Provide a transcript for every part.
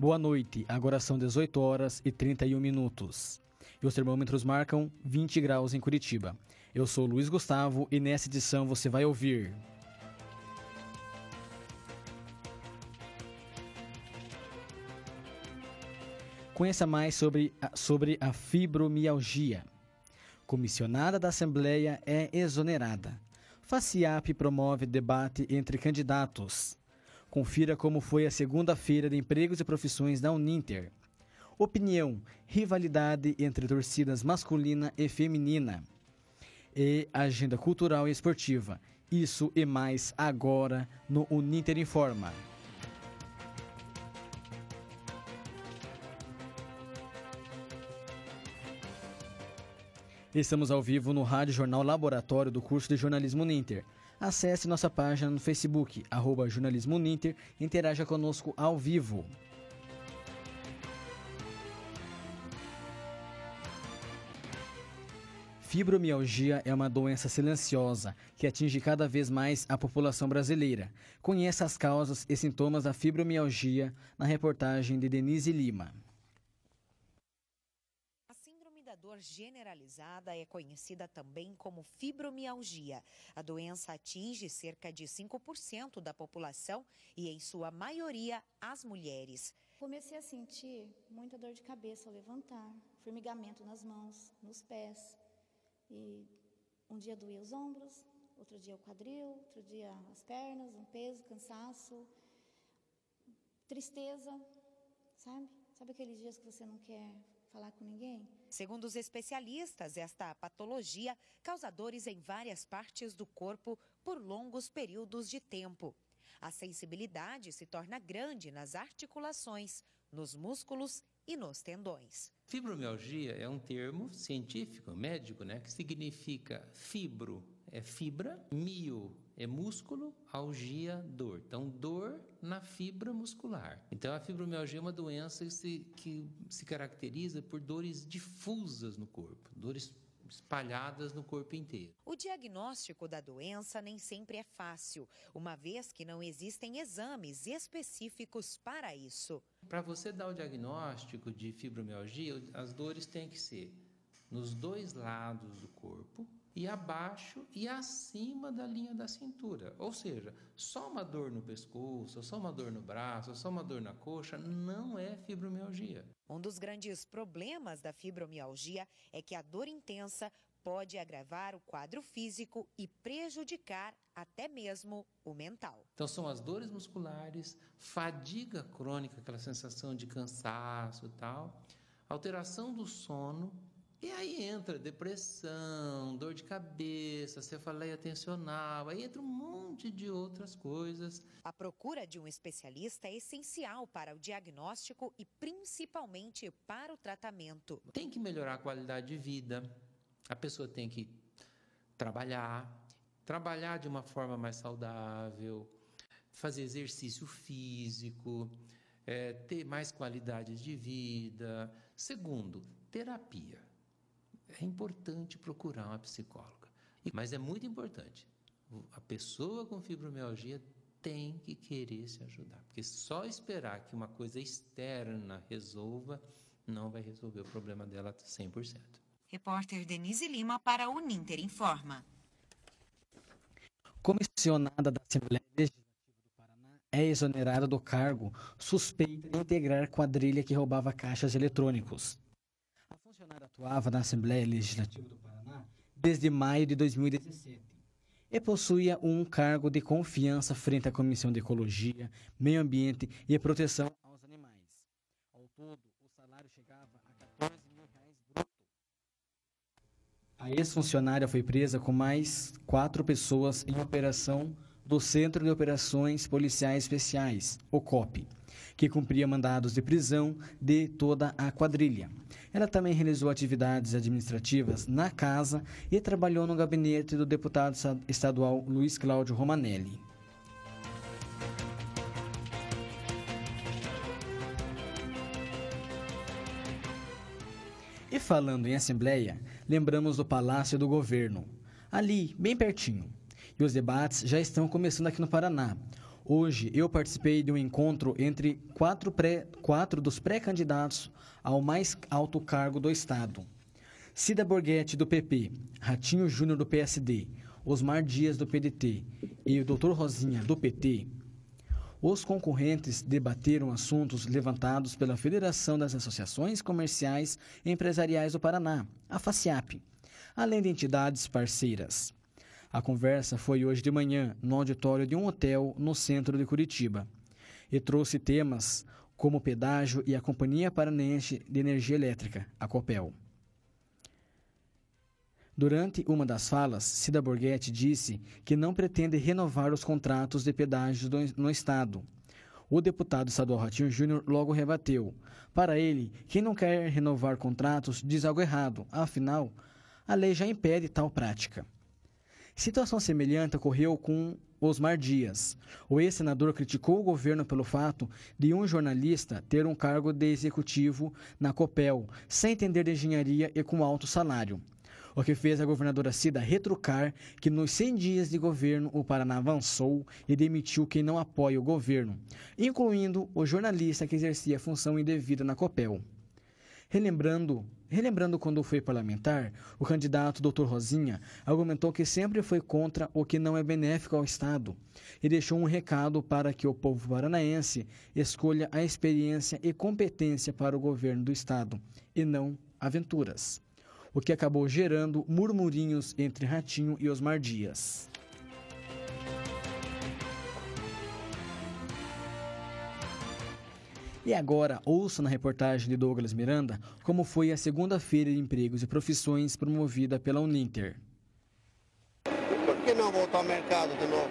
Boa noite, agora são 18 horas e 31 minutos. E os termômetros marcam 20 graus em Curitiba. Eu sou Luiz Gustavo e nessa edição você vai ouvir. Conheça mais sobre a, sobre a fibromialgia. Comissionada da Assembleia é exonerada. FACIAP promove debate entre candidatos. Confira como foi a segunda-feira de empregos e profissões da Uninter. Opinião: rivalidade entre torcidas masculina e feminina. E agenda cultural e esportiva. Isso e mais agora no Uninter Informa. Estamos ao vivo no Rádio Jornal Laboratório do curso de Jornalismo Uninter. Acesse nossa página no Facebook, arroba Jornalismo Uninter, e interaja conosco ao vivo. Fibromialgia é uma doença silenciosa que atinge cada vez mais a população brasileira. Conheça as causas e sintomas da fibromialgia na reportagem de Denise Lima dor generalizada é conhecida também como fibromialgia. A doença atinge cerca de 5% da população e, em sua maioria, as mulheres. Comecei a sentir muita dor de cabeça ao levantar, formigamento nas mãos, nos pés. E um dia doía os ombros, outro dia o quadril, outro dia as pernas, um peso, cansaço, tristeza, sabe? Sabe aqueles dias que você não quer falar com ninguém? Segundo os especialistas, esta patologia causa dores em várias partes do corpo por longos períodos de tempo. A sensibilidade se torna grande nas articulações, nos músculos e nos tendões. Fibromialgia é um termo científico, médico, né, que significa fibro é fibra, mio é músculo, algia, dor. Então, dor na fibra muscular. Então, a fibromialgia é uma doença que se, que se caracteriza por dores difusas no corpo, dores espalhadas no corpo inteiro. O diagnóstico da doença nem sempre é fácil, uma vez que não existem exames específicos para isso. Para você dar o diagnóstico de fibromialgia, as dores têm que ser nos dois lados do corpo, e abaixo e acima da linha da cintura. Ou seja, só uma dor no pescoço, só uma dor no braço, só uma dor na coxa não é fibromialgia. Um dos grandes problemas da fibromialgia é que a dor intensa pode agravar o quadro físico e prejudicar até mesmo o mental. Então são as dores musculares, fadiga crônica, aquela sensação de cansaço e tal, alteração do sono, e aí entra depressão, dor de cabeça, cefaleia tensional, aí entra um monte de outras coisas. A procura de um especialista é essencial para o diagnóstico e principalmente para o tratamento. Tem que melhorar a qualidade de vida, a pessoa tem que trabalhar, trabalhar de uma forma mais saudável, fazer exercício físico, é, ter mais qualidade de vida. Segundo, terapia é importante procurar uma psicóloga. Mas é muito importante. A pessoa com fibromialgia tem que querer se ajudar, porque só esperar que uma coisa externa resolva não vai resolver o problema dela 100%. Repórter Denise Lima para o Uninter Informa. Comissionada da Assembleia Legislativa do Paraná é exonerada do cargo suspeita de integrar quadrilha que roubava caixas eletrônicos funcionário atuava na Assembleia Legislativa do Paraná desde maio de 2017 e possuía um cargo de confiança frente à Comissão de Ecologia, Meio Ambiente e Proteção aos Animais. Ao todo, o salário chegava a 14 mil reais bruto. A ex-funcionária foi presa com mais quatro pessoas em operação do Centro de Operações Policiais Especiais, o COP que cumpria mandados de prisão de toda a quadrilha. Ela também realizou atividades administrativas na casa e trabalhou no gabinete do deputado estadual Luiz Cláudio Romanelli. E falando em Assembleia, lembramos do Palácio do Governo, ali, bem pertinho. E os debates já estão começando aqui no Paraná. Hoje eu participei de um encontro entre quatro, pré, quatro dos pré-candidatos ao mais alto cargo do Estado. Cida Borghetti, do PP, Ratinho Júnior, do PSD, Osmar Dias, do PDT e o Dr. Rosinha, do PT. Os concorrentes debateram assuntos levantados pela Federação das Associações Comerciais e Empresariais do Paraná, a FACIAP, além de entidades parceiras. A conversa foi hoje de manhã no auditório de um hotel no centro de Curitiba e trouxe temas como o pedágio e a Companhia Paranense de Energia Elétrica, a COPEL. Durante uma das falas, Cida Borghetti disse que não pretende renovar os contratos de pedágio no Estado. O deputado estadual Ratinho Júnior logo rebateu. Para ele, quem não quer renovar contratos diz algo errado, afinal, a lei já impede tal prática. Situação semelhante ocorreu com Osmar Dias. O ex-senador criticou o governo pelo fato de um jornalista ter um cargo de executivo na COPEL, sem entender de engenharia e com alto salário. O que fez a governadora Cida retrucar que nos 100 dias de governo o Paraná avançou e demitiu quem não apoia o governo, incluindo o jornalista que exercia função indevida na COPEL. Relembrando, relembrando quando foi parlamentar, o candidato Dr. Rosinha argumentou que sempre foi contra o que não é benéfico ao Estado e deixou um recado para que o povo paranaense escolha a experiência e competência para o governo do Estado e não aventuras, o que acabou gerando murmurinhos entre Ratinho e Osmar Dias. E agora, ouça na reportagem de Douglas Miranda como foi a segunda-feira de empregos e profissões promovida pela Uninter. Por que não voltar ao mercado de novo?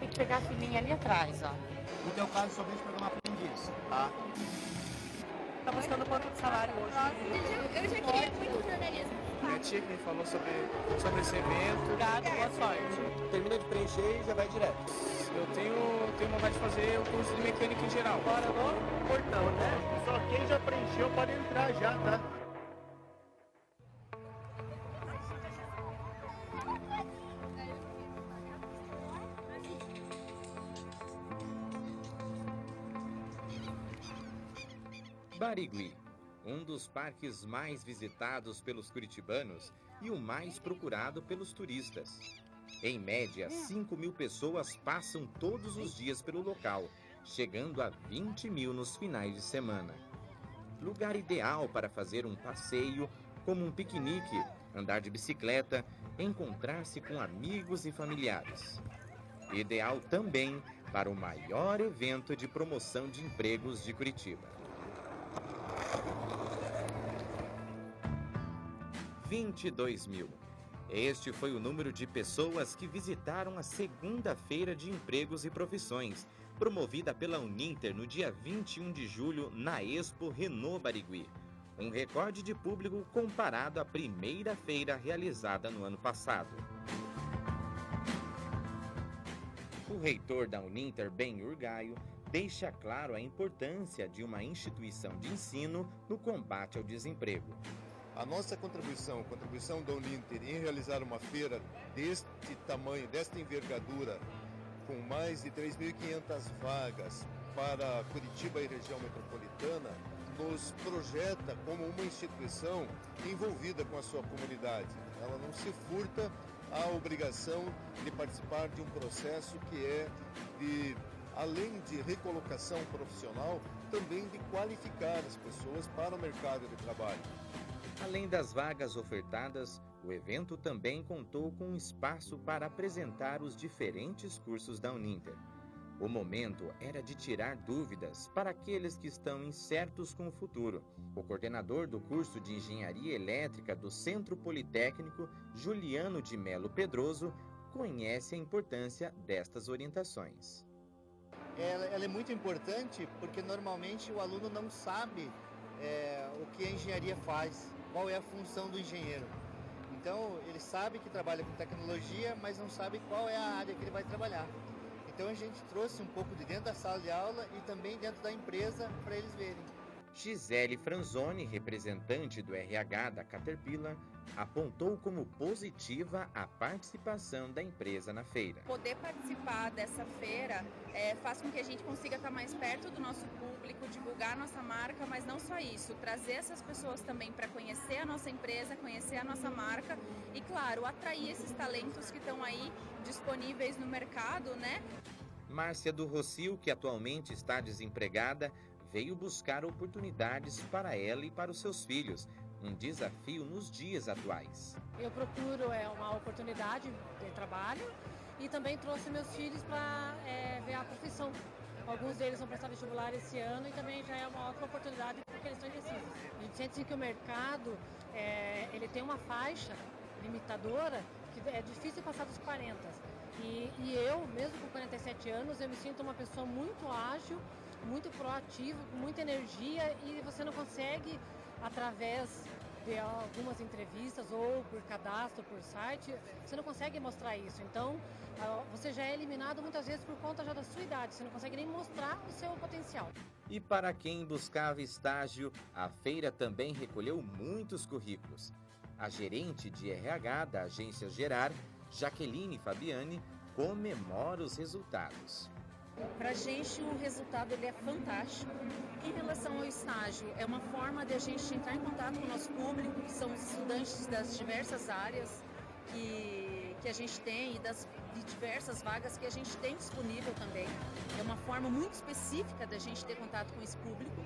Tem que pegar a filinha ali atrás, ó. No teu caso, só vejo pegar uma aprendiz. Tá? Tá buscando quanto de salário hoje? Eu já queria muito jornalismo. Minha tia que me falou sobre, sobre esse evento. Obrigado, boa sorte. Termina de preencher e já vai direto. Eu tenho, tenho vontade de fazer o curso de mecânica em geral. Fora do portão, né? Só quem já preencheu pode entrar já, tá? Barigui, um dos parques mais visitados pelos curitibanos e o mais procurado pelos turistas. Em média, 5 mil pessoas passam todos os dias pelo local, chegando a 20 mil nos finais de semana. Lugar ideal para fazer um passeio, como um piquenique, andar de bicicleta, encontrar-se com amigos e familiares. Ideal também para o maior evento de promoção de empregos de Curitiba. 22 mil. Este foi o número de pessoas que visitaram a segunda-feira de empregos e profissões, promovida pela Uninter no dia 21 de julho na Expo Renault Barigui. Um recorde de público comparado à primeira feira realizada no ano passado. O reitor da Uninter, Ben Urgaio, deixa claro a importância de uma instituição de ensino no combate ao desemprego. A nossa contribuição, a contribuição da Uninter em realizar uma feira deste tamanho, desta envergadura, com mais de 3.500 vagas para Curitiba e região metropolitana, nos projeta como uma instituição envolvida com a sua comunidade. Ela não se furta à obrigação de participar de um processo que é de, além de recolocação profissional, também de qualificar as pessoas para o mercado de trabalho. Além das vagas ofertadas, o evento também contou com um espaço para apresentar os diferentes cursos da Uninter. O momento era de tirar dúvidas para aqueles que estão incertos com o futuro. O coordenador do curso de Engenharia Elétrica do Centro Politécnico, Juliano de Melo Pedroso, conhece a importância destas orientações. Ela, ela é muito importante porque normalmente o aluno não sabe é, o que a engenharia faz qual é a função do engenheiro. Então, ele sabe que trabalha com tecnologia, mas não sabe qual é a área que ele vai trabalhar. Então, a gente trouxe um pouco de dentro da sala de aula e também dentro da empresa para eles verem. Gisele Franzoni, representante do RH da Caterpillar, apontou como positiva a participação da empresa na feira. Poder participar dessa feira é, faz com que a gente consiga estar mais perto do nosso público, divulgar a nossa marca, mas não só isso, trazer essas pessoas também para conhecer a nossa empresa, conhecer a nossa marca e, claro, atrair esses talentos que estão aí disponíveis no mercado, né? Márcia do Rocio, que atualmente está desempregada, veio buscar oportunidades para ela e para os seus filhos, um desafio nos dias atuais. Eu procuro é, uma oportunidade de trabalho e também trouxe meus filhos para é, ver a profissão. Alguns deles vão prestar vestibular esse ano e também já é uma ótima oportunidade porque eles estão indecisos. A gente sente que o mercado é, ele tem uma faixa limitadora que é difícil passar dos 40. E, e eu, mesmo com 47 anos, eu me sinto uma pessoa muito ágil, muito proativa, com muita energia e você não consegue através de algumas entrevistas ou por cadastro, por site, você não consegue mostrar isso. Então, você já é eliminado muitas vezes por conta já da sua idade, você não consegue nem mostrar o seu potencial. E para quem buscava estágio, a feira também recolheu muitos currículos. A gerente de RH da agência Gerar, Jaqueline Fabiani, comemora os resultados. Para a gente o resultado ele é fantástico. Em relação ao estágio, é uma forma de a gente entrar em contato com o nosso público, que são estudantes das diversas áreas que, que a gente tem e das de diversas vagas que a gente tem disponível também. É uma forma muito específica da gente ter contato com esse público.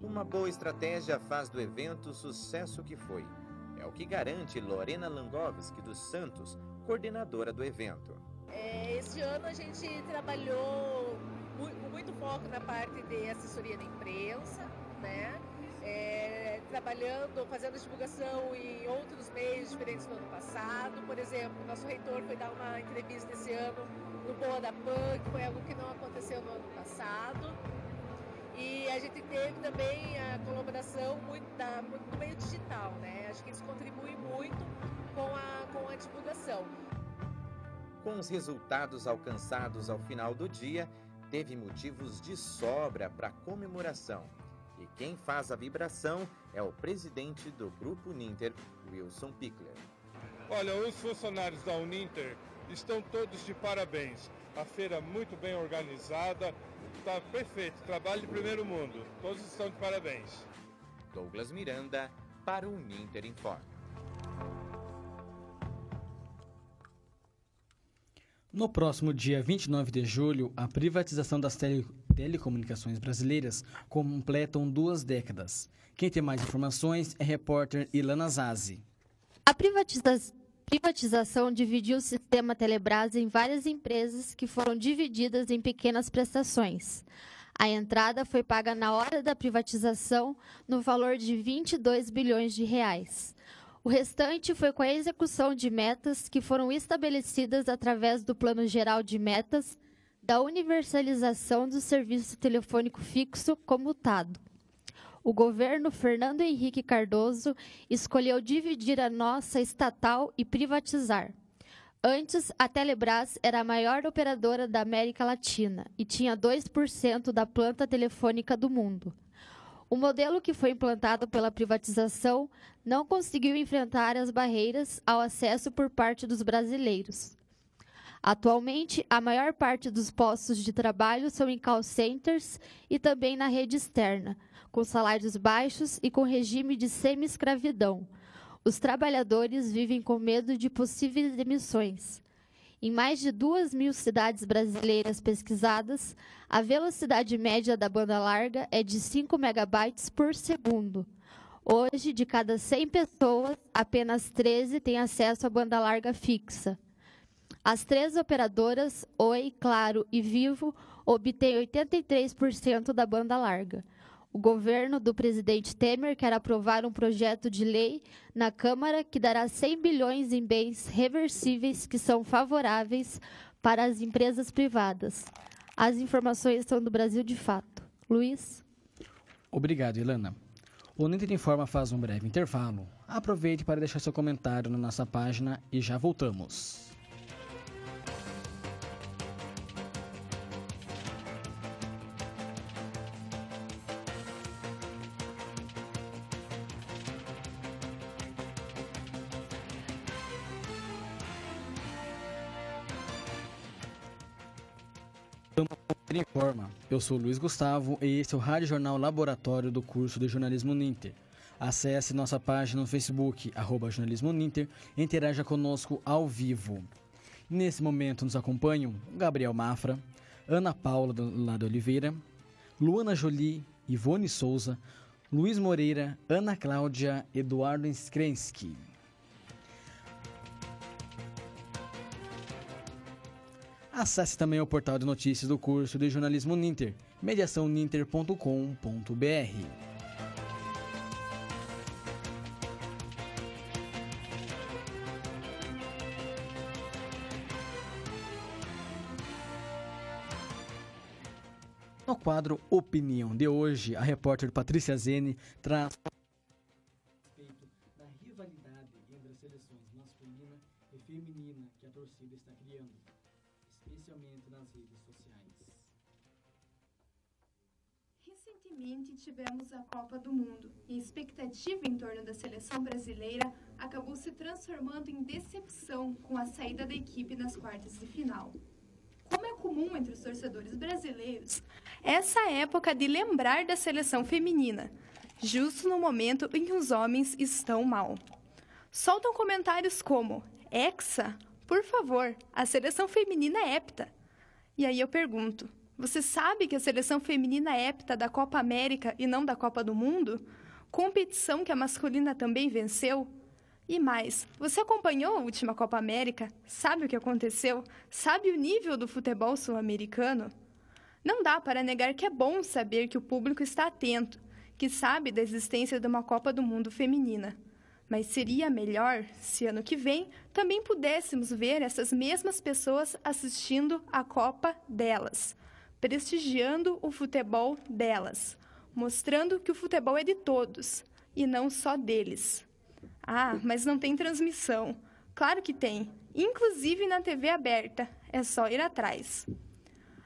Uma boa estratégia faz do evento o sucesso que foi. É o que garante Lorena Langovski dos Santos, coordenadora do evento. É, este ano a gente trabalhou com muito foco na parte de assessoria da imprensa, né? É, trabalhando, fazendo divulgação em outros meios diferentes do ano passado. Por exemplo, nosso reitor foi dar uma entrevista esse ano no Boa da PAN, que foi algo que não aconteceu no ano passado. E a gente teve também a colaboração muito, da, muito do meio digital, né? Acho que isso contribui muito com a, com a divulgação. Com os resultados alcançados ao final do dia, teve motivos de sobra para comemoração. E quem faz a vibração é o presidente do Grupo Ninter, Wilson Pickler. Olha, os funcionários da Uninter estão todos de parabéns. A feira muito bem organizada, está perfeito, trabalho de primeiro mundo. Todos estão de parabéns. Douglas Miranda, para o Uninter Informa. No próximo dia 29 de julho, a privatização das tele telecomunicações brasileiras completam duas décadas. Quem tem mais informações é repórter Ilana Zazi. A privatiza privatização dividiu o sistema Telebrás em várias empresas que foram divididas em pequenas prestações. A entrada foi paga na hora da privatização no valor de 22 bilhões de reais. O restante foi com a execução de metas que foram estabelecidas através do Plano Geral de Metas da universalização do serviço telefônico fixo comutado. O governo Fernando Henrique Cardoso escolheu dividir a nossa estatal e privatizar. Antes, a Telebrás era a maior operadora da América Latina e tinha 2% da planta telefônica do mundo. O modelo que foi implantado pela privatização não conseguiu enfrentar as barreiras ao acesso por parte dos brasileiros. Atualmente, a maior parte dos postos de trabalho são em call centers e também na rede externa, com salários baixos e com regime de semi-escravidão. Os trabalhadores vivem com medo de possíveis demissões. Em mais de duas mil cidades brasileiras pesquisadas, a velocidade média da banda larga é de 5 megabytes por segundo. Hoje, de cada 100 pessoas, apenas 13 têm acesso à banda larga fixa. As três operadoras, Oi, Claro e Vivo, obtêm 83% da banda larga. O governo do presidente Temer quer aprovar um projeto de lei na Câmara que dará 100 bilhões em bens reversíveis que são favoráveis para as empresas privadas. As informações são do Brasil de Fato. Luiz? Obrigado, Ilana. O Ninter Informa faz um breve intervalo. Aproveite para deixar seu comentário na nossa página e já voltamos. Informa. Eu sou Luiz Gustavo e esse é o Rádio Jornal Laboratório do curso de Jornalismo Ninter. Acesse nossa página no Facebook, arroba Jornalismo Ninter, e interaja conosco ao vivo. Nesse momento nos acompanham Gabriel Mafra, Ana Paula do Lado Oliveira, Luana Jolie, Ivone Souza, Luiz Moreira, Ana Cláudia, Eduardo Skrensky. Acesse também o portal de notícias do curso de jornalismo Ninter, mediaçãoninter.com.br. No quadro Opinião de hoje, a repórter Patrícia Zene traz respeito da rivalidade entre as seleções masculina e feminina que a torcida está criando, especialmente nas redes sociais. Recentemente tivemos a Copa do Mundo e a expectativa em torno da seleção brasileira acabou se transformando em decepção com a saída da equipe nas quartas de final. Como é comum entre os torcedores brasileiros, essa época de lembrar da seleção feminina, justo no momento em que os homens estão mal. Soltam comentários como: Hexa, por favor, a seleção feminina é. E aí eu pergunto: você sabe que a seleção feminina é da Copa América e não da Copa do Mundo? Competição que a masculina também venceu? E mais, você acompanhou a última Copa América? Sabe o que aconteceu? Sabe o nível do futebol sul-americano? Não dá para negar que é bom saber que o público está atento, que sabe da existência de uma Copa do Mundo feminina. Mas seria melhor se ano que vem também pudéssemos ver essas mesmas pessoas assistindo a Copa delas, prestigiando o futebol delas, mostrando que o futebol é de todos e não só deles. Ah, mas não tem transmissão. Claro que tem, inclusive na TV aberta. É só ir atrás.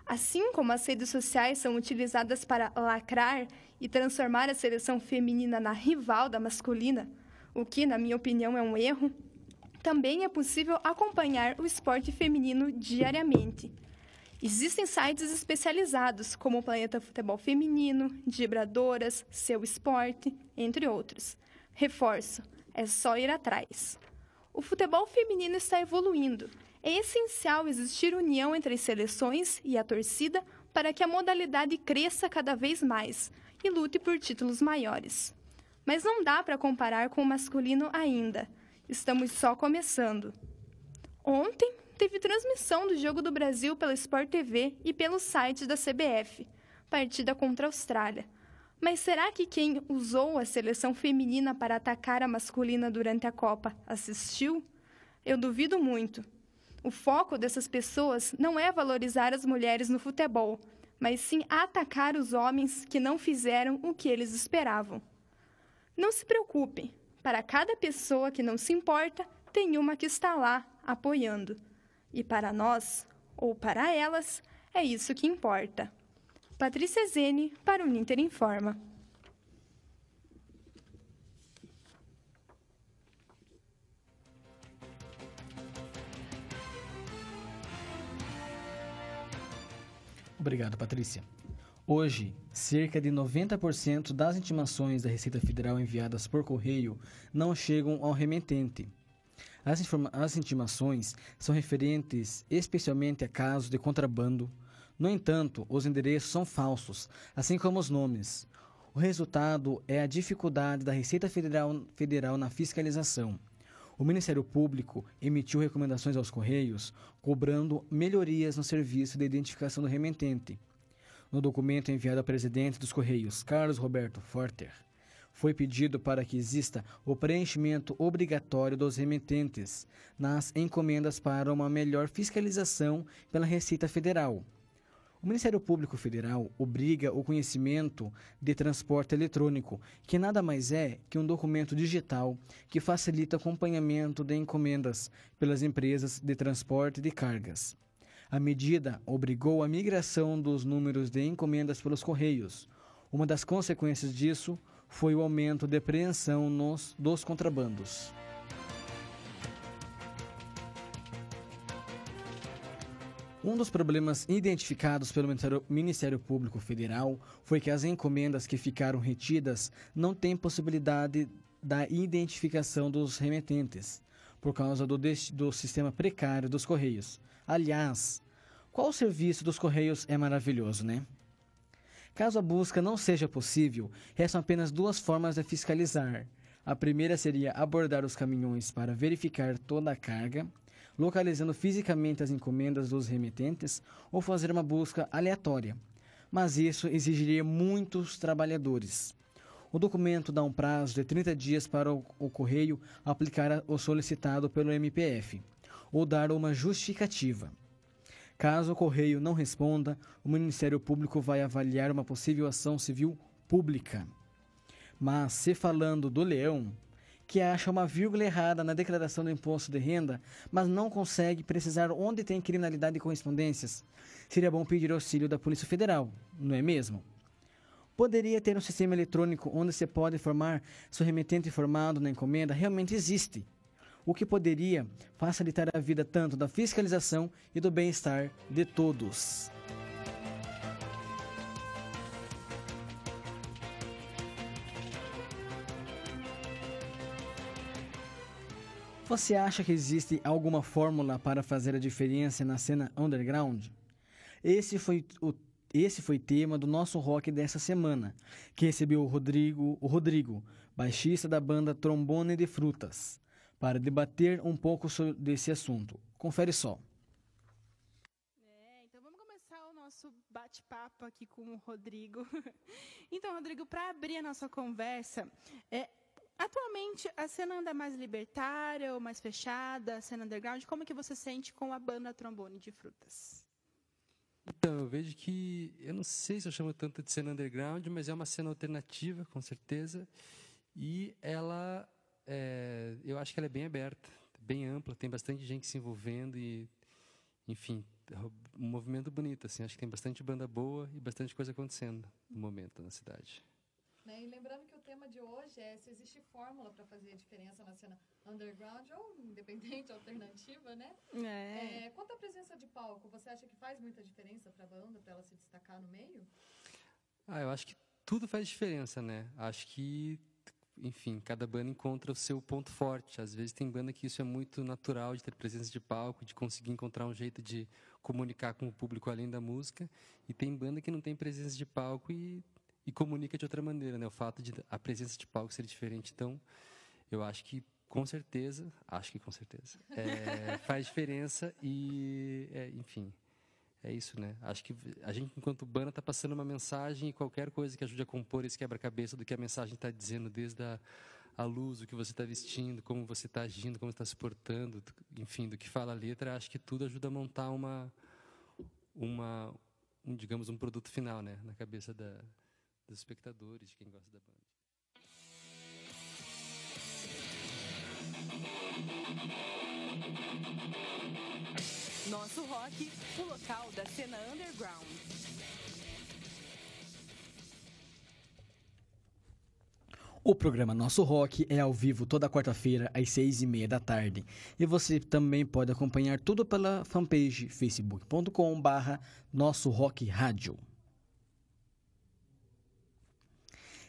Assim como as redes sociais são utilizadas para lacrar e transformar a seleção feminina na rival da masculina, o que, na minha opinião, é um erro, também é possível acompanhar o esporte feminino diariamente. Existem sites especializados, como o Planeta Futebol Feminino, Vibradoras, Seu Esporte, entre outros. Reforço, é só ir atrás. O futebol feminino está evoluindo. É essencial existir união entre as seleções e a torcida para que a modalidade cresça cada vez mais e lute por títulos maiores. Mas não dá para comparar com o masculino ainda. Estamos só começando. Ontem teve transmissão do Jogo do Brasil pela Sport TV e pelo site da CBF, partida contra a Austrália. Mas será que quem usou a seleção feminina para atacar a masculina durante a Copa assistiu? Eu duvido muito. O foco dessas pessoas não é valorizar as mulheres no futebol, mas sim atacar os homens que não fizeram o que eles esperavam. Não se preocupe, para cada pessoa que não se importa, tem uma que está lá apoiando. E para nós, ou para elas, é isso que importa. Patrícia Zene, para o Ninter Informa. Obrigado, Patrícia. Hoje, cerca de 90% das intimações da Receita Federal enviadas por correio não chegam ao remetente. As, as intimações são referentes especialmente a casos de contrabando. No entanto, os endereços são falsos, assim como os nomes. O resultado é a dificuldade da Receita Federal, Federal na fiscalização. O Ministério Público emitiu recomendações aos Correios, cobrando melhorias no serviço de identificação do remetente. No documento enviado ao presidente dos Correios, Carlos Roberto Forter, foi pedido para que exista o preenchimento obrigatório dos remetentes nas encomendas para uma melhor fiscalização pela Receita Federal. O Ministério Público Federal obriga o conhecimento de transporte eletrônico, que nada mais é que um documento digital que facilita o acompanhamento de encomendas pelas empresas de transporte de cargas. A medida obrigou a migração dos números de encomendas pelos Correios. Uma das consequências disso foi o aumento de apreensão nos, dos contrabandos. Um dos problemas identificados pelo Ministério- Público Federal foi que as encomendas que ficaram retidas não têm possibilidade da identificação dos remetentes, por causa do, do sistema precário dos Correios. Aliás, qual serviço dos Correios é maravilhoso, né? Caso a busca não seja possível, restam apenas duas formas de fiscalizar. A primeira seria abordar os caminhões para verificar toda a carga, localizando fisicamente as encomendas dos remetentes ou fazer uma busca aleatória. Mas isso exigiria muitos trabalhadores. O documento dá um prazo de 30 dias para o, o correio aplicar o solicitado pelo MPF ou dar uma justificativa. Caso o correio não responda, o Ministério Público vai avaliar uma possível ação civil pública. Mas, se falando do leão, que acha uma vírgula errada na declaração do imposto de renda, mas não consegue precisar onde tem criminalidade e correspondências, seria bom pedir auxílio da Polícia Federal, não é mesmo? Poderia ter um sistema eletrônico onde se pode informar se o remetente informado na encomenda realmente existe, o que poderia facilitar a vida tanto da fiscalização e do bem-estar de todos. Você acha que existe alguma fórmula para fazer a diferença na cena underground? Esse foi o esse foi tema do nosso rock dessa semana, que recebeu o Rodrigo, o Rodrigo, baixista da banda Trombone de Frutas, para debater um pouco sobre desse assunto. Confere só. É, então vamos começar o nosso bate-papo aqui com o Rodrigo. então, Rodrigo, para abrir a nossa conversa, é, atualmente a cena anda mais libertária ou mais fechada, a cena underground? Como que você sente com a banda Trombone de Frutas? Então, eu vejo que, eu não sei se eu chamo tanto de cena underground, mas é uma cena alternativa, com certeza. E ela, é, eu acho que ela é bem aberta, bem ampla, tem bastante gente se envolvendo e, enfim, um movimento bonito, assim. Acho que tem bastante banda boa e bastante coisa acontecendo no momento na cidade. Né? E lembrando que o tema de hoje é se existe fórmula para fazer a diferença na cena underground ou independente, alternativa, né? É. É, quanto à presença de palco, você acha que faz muita diferença para a banda, para ela se destacar no meio? Ah, eu acho que tudo faz diferença, né? Acho que, enfim, cada banda encontra o seu ponto forte. Às vezes tem banda que isso é muito natural, de ter presença de palco, de conseguir encontrar um jeito de comunicar com o público além da música. E tem banda que não tem presença de palco e, e comunica de outra maneira, né? O fato de a presença de palco ser diferente. Então, eu acho que com certeza, acho que com certeza, é, faz diferença e, é, enfim, é isso, né? Acho que a gente, enquanto banda, está passando uma mensagem e qualquer coisa que ajude a compor esse quebra-cabeça do que a mensagem está dizendo, desde a, a luz, o que você está vestindo, como você está agindo, como está se portando, enfim, do que fala a letra, acho que tudo ajuda a montar uma, uma um, digamos, um produto final, né? Na cabeça da, dos espectadores, de quem gosta da banda. Nosso rock, o local da cena underground. O programa Nosso Rock é ao vivo toda quarta-feira às seis e meia da tarde. E você também pode acompanhar tudo pela fanpage facebook.com barra Nosso Rock Rádio.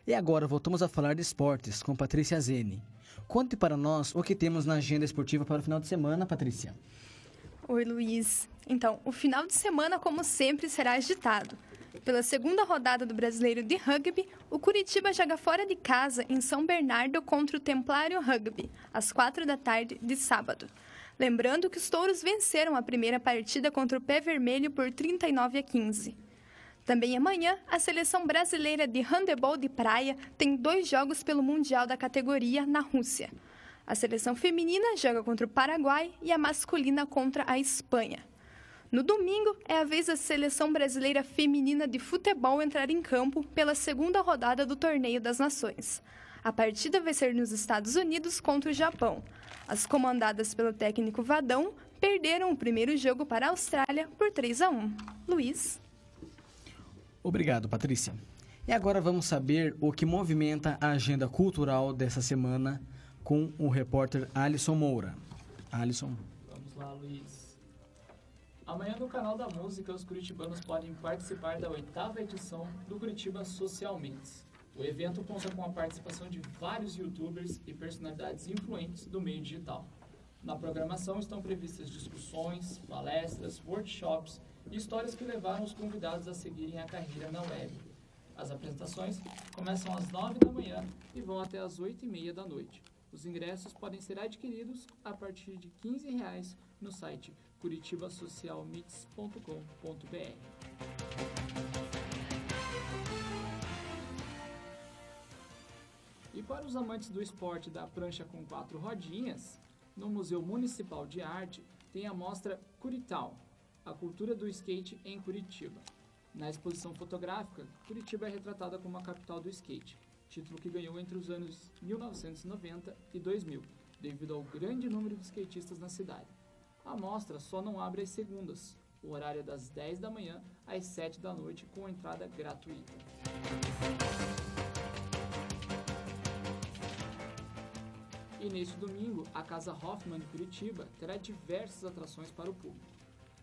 E agora voltamos a falar de esportes com Patrícia Zene. Conte para nós o que temos na agenda esportiva para o final de semana, Patrícia. Oi, Luiz. Então, o final de semana, como sempre, será agitado. Pela segunda rodada do Brasileiro de Rugby, o Curitiba joga fora de casa em São Bernardo contra o Templário Rugby, às quatro da tarde de sábado. Lembrando que os touros venceram a primeira partida contra o Pé Vermelho por 39 a 15. Também amanhã, a seleção brasileira de handebol de praia tem dois jogos pelo Mundial da categoria na Rússia. A seleção feminina joga contra o Paraguai e a masculina contra a Espanha. No domingo, é a vez da seleção brasileira feminina de futebol entrar em campo pela segunda rodada do Torneio das Nações. A partida vai ser nos Estados Unidos contra o Japão. As comandadas pelo técnico Vadão perderam o primeiro jogo para a Austrália por 3 a 1. Luiz. Obrigado, Patrícia. E agora vamos saber o que movimenta a agenda cultural dessa semana com o repórter Alisson Moura. Alisson. Vamos lá, Luiz. Amanhã no canal da música, os curitibanos podem participar da oitava edição do Curitiba Socialmente. O evento conta com a participação de vários youtubers e personalidades influentes do meio digital. Na programação estão previstas discussões, palestras, workshops e histórias que levaram os convidados a seguirem a carreira na web. As apresentações começam às 9 da manhã e vão até às 8 e meia da noite. Os ingressos podem ser adquiridos a partir de 15 reais no site curitibasocialmix.com.br. E para os amantes do esporte da prancha com quatro rodinhas, no Museu Municipal de Arte tem a mostra Curital, a cultura do skate em Curitiba. Na exposição fotográfica, Curitiba é retratada como a capital do skate, título que ganhou entre os anos 1990 e 2000, devido ao grande número de skatistas na cidade. A mostra só não abre às segundas, o horário é das 10 da manhã às 7 da noite, com entrada gratuita. E neste domingo, a Casa Hoffman de Curitiba terá diversas atrações para o público.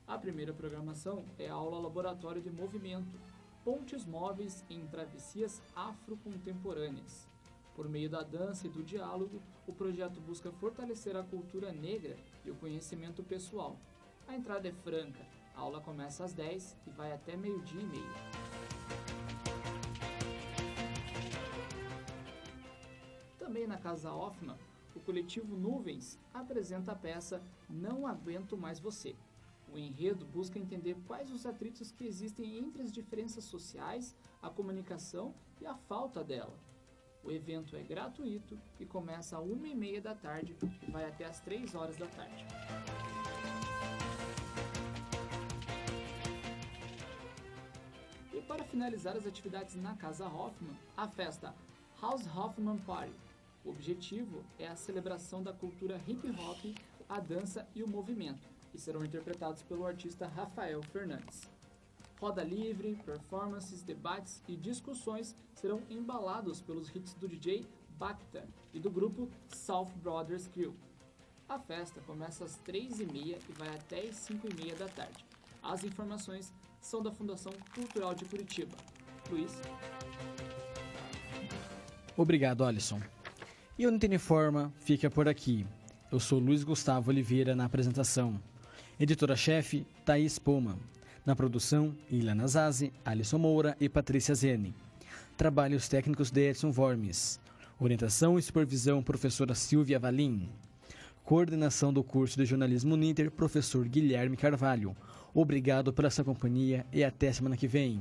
A primeira programação é a aula Laboratório de Movimento, Pontes Móveis em Travessias Afro-Contemporâneas. Por meio da dança e do diálogo, o projeto busca fortalecer a cultura negra e o conhecimento pessoal. A entrada é franca, a aula começa às 10 e vai até meio-dia e meia. Também na Casa Hoffman, o coletivo Nuvens apresenta a peça Não Aguento Mais Você. O enredo busca entender quais os atritos que existem entre as diferenças sociais, a comunicação e a falta dela. O evento é gratuito e começa às 1h30 da tarde e vai até às 3 horas da tarde. E para finalizar as atividades na Casa Hoffman, a festa House Hoffman Party. O objetivo é a celebração da cultura hip hop, a dança e o movimento, e serão interpretados pelo artista Rafael Fernandes. Roda livre, performances, debates e discussões serão embalados pelos hits do DJ Bacta e do grupo South Brothers Crew. A festa começa às 3h30 e vai até às 5h30 da tarde. As informações são da Fundação Cultural de Curitiba. Luiz. Obrigado, Alisson. E o Nintendo fica por aqui. Eu sou Luiz Gustavo Oliveira na apresentação. Editora-chefe, Thaís Poma. Na produção, Ilana Zazi, Alisson Moura e Patrícia Zene. Trabalhos técnicos de Edson Vormes. Orientação e supervisão, professora Silvia Valim. Coordenação do curso de jornalismo Ninter, professor Guilherme Carvalho. Obrigado pela sua companhia e até semana que vem.